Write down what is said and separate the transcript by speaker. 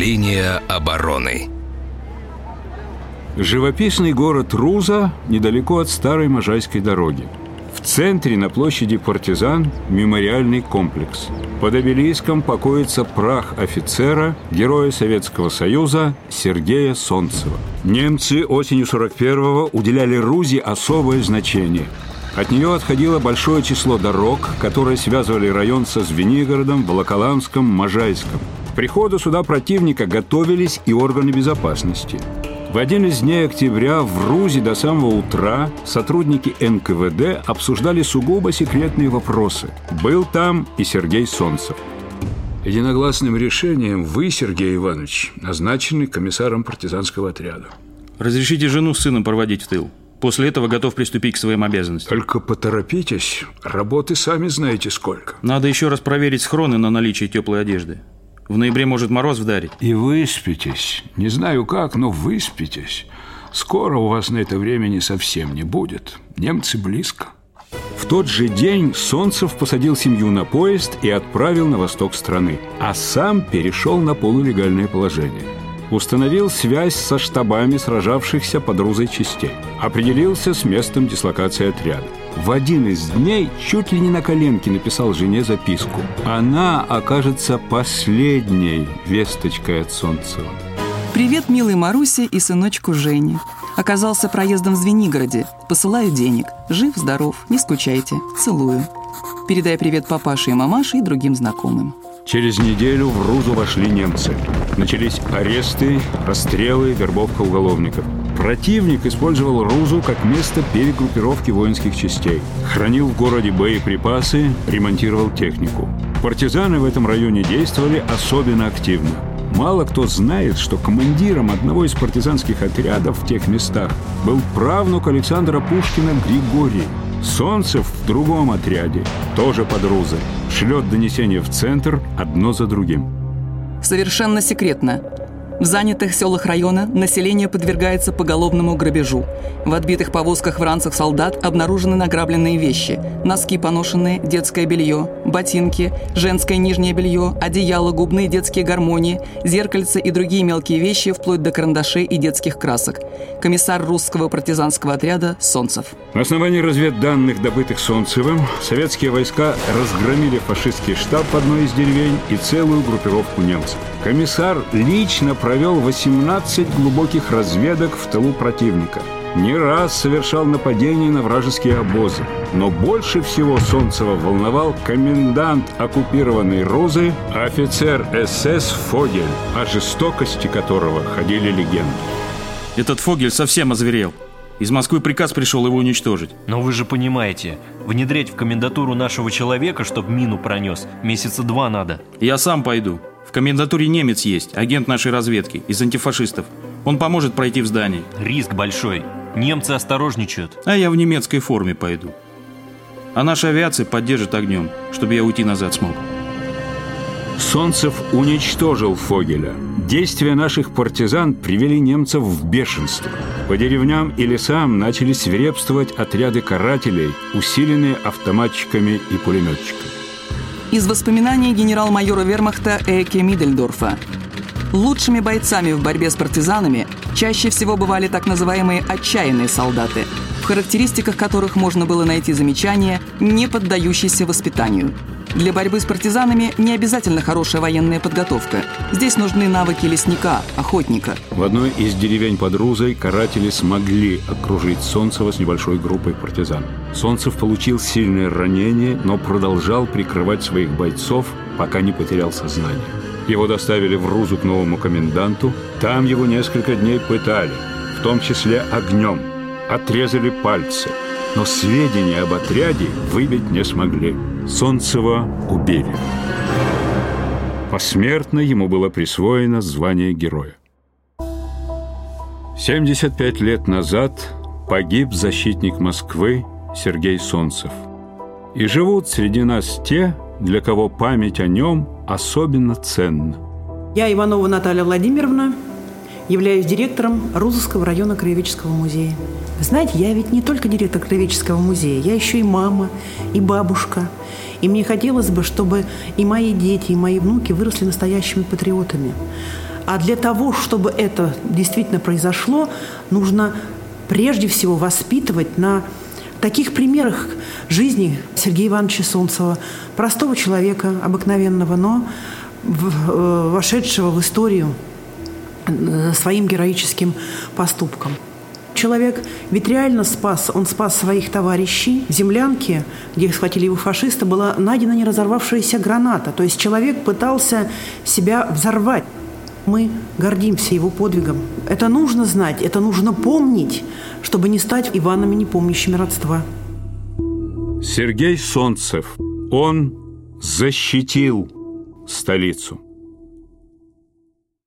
Speaker 1: Линия обороны.
Speaker 2: Живописный город Руза недалеко от старой Можайской дороги. В центре на площади партизан мемориальный комплекс. Под обелиском покоится прах офицера, героя Советского Союза Сергея Солнцева. Немцы осенью 41-го уделяли Рузе особое значение. От нее отходило большое число дорог, которые связывали район со Звенигородом, Волоколамском, Можайском. Приходу сюда противника готовились и органы безопасности – в один из дней октября в РУЗе до самого утра сотрудники НКВД обсуждали сугубо секретные вопросы. Был там и Сергей Солнцев. Единогласным решением вы, Сергей Иванович, назначены комиссаром партизанского отряда.
Speaker 3: Разрешите жену с сыном проводить в тыл. После этого готов приступить к своим обязанностям.
Speaker 2: Только поторопитесь. Работы сами знаете сколько.
Speaker 3: Надо еще раз проверить схроны на наличие теплой одежды. В ноябре может мороз вдарить.
Speaker 2: И выспитесь. Не знаю как, но выспитесь. Скоро у вас на это времени совсем не будет. Немцы близко. В тот же день Солнцев посадил семью на поезд и отправил на восток страны, а сам перешел на полулегальное положение – установил связь со штабами сражавшихся под Рузой частей, определился с местом дислокации отряда. В один из дней чуть ли не на коленке написал жене записку. Она окажется последней весточкой от Солнцева.
Speaker 4: Привет, милый Марусе и сыночку Жене. Оказался проездом в Звенигороде. Посылаю денег. Жив-здоров, не скучайте. Целую. Передай привет папаше и мамаше и другим знакомым.
Speaker 2: Через неделю в Рузу вошли немцы. Начались аресты, расстрелы, вербовка уголовников. Противник использовал Рузу как место перегруппировки воинских частей. Хранил в городе боеприпасы, ремонтировал технику. Партизаны в этом районе действовали особенно активно. Мало кто знает, что командиром одного из партизанских отрядов в тех местах был правнук Александра Пушкина Григорий. Солнцев в другом отряде, тоже под Рузой, шлет донесения в центр одно за другим.
Speaker 4: Совершенно секретно. В занятых селах района население подвергается поголовному грабежу. В отбитых повозках в ранцах солдат обнаружены награбленные вещи. Носки поношенные, детское белье, ботинки, женское нижнее белье, одеяло, губные детские гармонии, зеркальца и другие мелкие вещи, вплоть до карандашей и детских красок. Комиссар русского партизанского отряда Солнцев.
Speaker 2: На основании разведданных, добытых Солнцевым, советские войска разгромили фашистский штаб в одной из деревень и целую группировку немцев. Комиссар лично провел 18 глубоких разведок в тылу противника. Не раз совершал нападения на вражеские обозы. Но больше всего Солнцева волновал комендант оккупированной Розы, офицер СС Фогель, о жестокости которого ходили легенды.
Speaker 3: Этот Фогель совсем озверел. Из Москвы приказ пришел его уничтожить.
Speaker 5: Но вы же понимаете, внедрять в комендатуру нашего человека, чтобы мину пронес, месяца два надо.
Speaker 3: Я сам пойду. В комендатуре немец есть, агент нашей разведки, из антифашистов. Он поможет пройти в здание.
Speaker 5: Риск большой. Немцы осторожничают.
Speaker 3: А я в немецкой форме пойду. А наша авиация поддержит огнем, чтобы я уйти назад смог.
Speaker 2: Солнцев уничтожил Фогеля. Действия наших партизан привели немцев в бешенство. По деревням и лесам начали свирепствовать отряды карателей, усиленные автоматчиками и пулеметчиками
Speaker 4: из воспоминаний генерал-майора вермахта Эке Мидельдорфа. Лучшими бойцами в борьбе с партизанами чаще всего бывали так называемые «отчаянные солдаты», в характеристиках которых можно было найти замечания, не поддающиеся воспитанию – для борьбы с партизанами не обязательно хорошая военная подготовка. Здесь нужны навыки лесника, охотника.
Speaker 2: В одной из деревень под Рузой каратели смогли окружить Солнцева с небольшой группой партизан. Солнцев получил сильное ранение, но продолжал прикрывать своих бойцов, пока не потерял сознание. Его доставили в Рузу к новому коменданту. Там его несколько дней пытали, в том числе огнем. Отрезали пальцы. Но сведения об отряде выбить не смогли. Солнцева убили. Посмертно ему было присвоено звание героя. 75 лет назад погиб защитник Москвы Сергей Солнцев. И живут среди нас те, для кого память о нем особенно ценна.
Speaker 6: Я Иванова Наталья Владимировна, являюсь директором Рузовского района Краеведческого музея. знаете, я ведь не только директор Краеведческого музея, я еще и мама, и бабушка. И мне хотелось бы, чтобы и мои дети, и мои внуки выросли настоящими патриотами. А для того, чтобы это действительно произошло, нужно прежде всего воспитывать на таких примерах жизни Сергея Ивановича Солнцева, простого человека, обыкновенного, но э, вошедшего в историю своим героическим поступком. Человек ведь реально спас, он спас своих товарищей. В землянке, где схватили его фашисты, была найдена не разорвавшаяся граната. То есть человек пытался себя взорвать. Мы гордимся его подвигом. Это нужно знать, это нужно помнить, чтобы не стать Иванами, не помнящими родства.
Speaker 2: Сергей Солнцев. Он защитил столицу.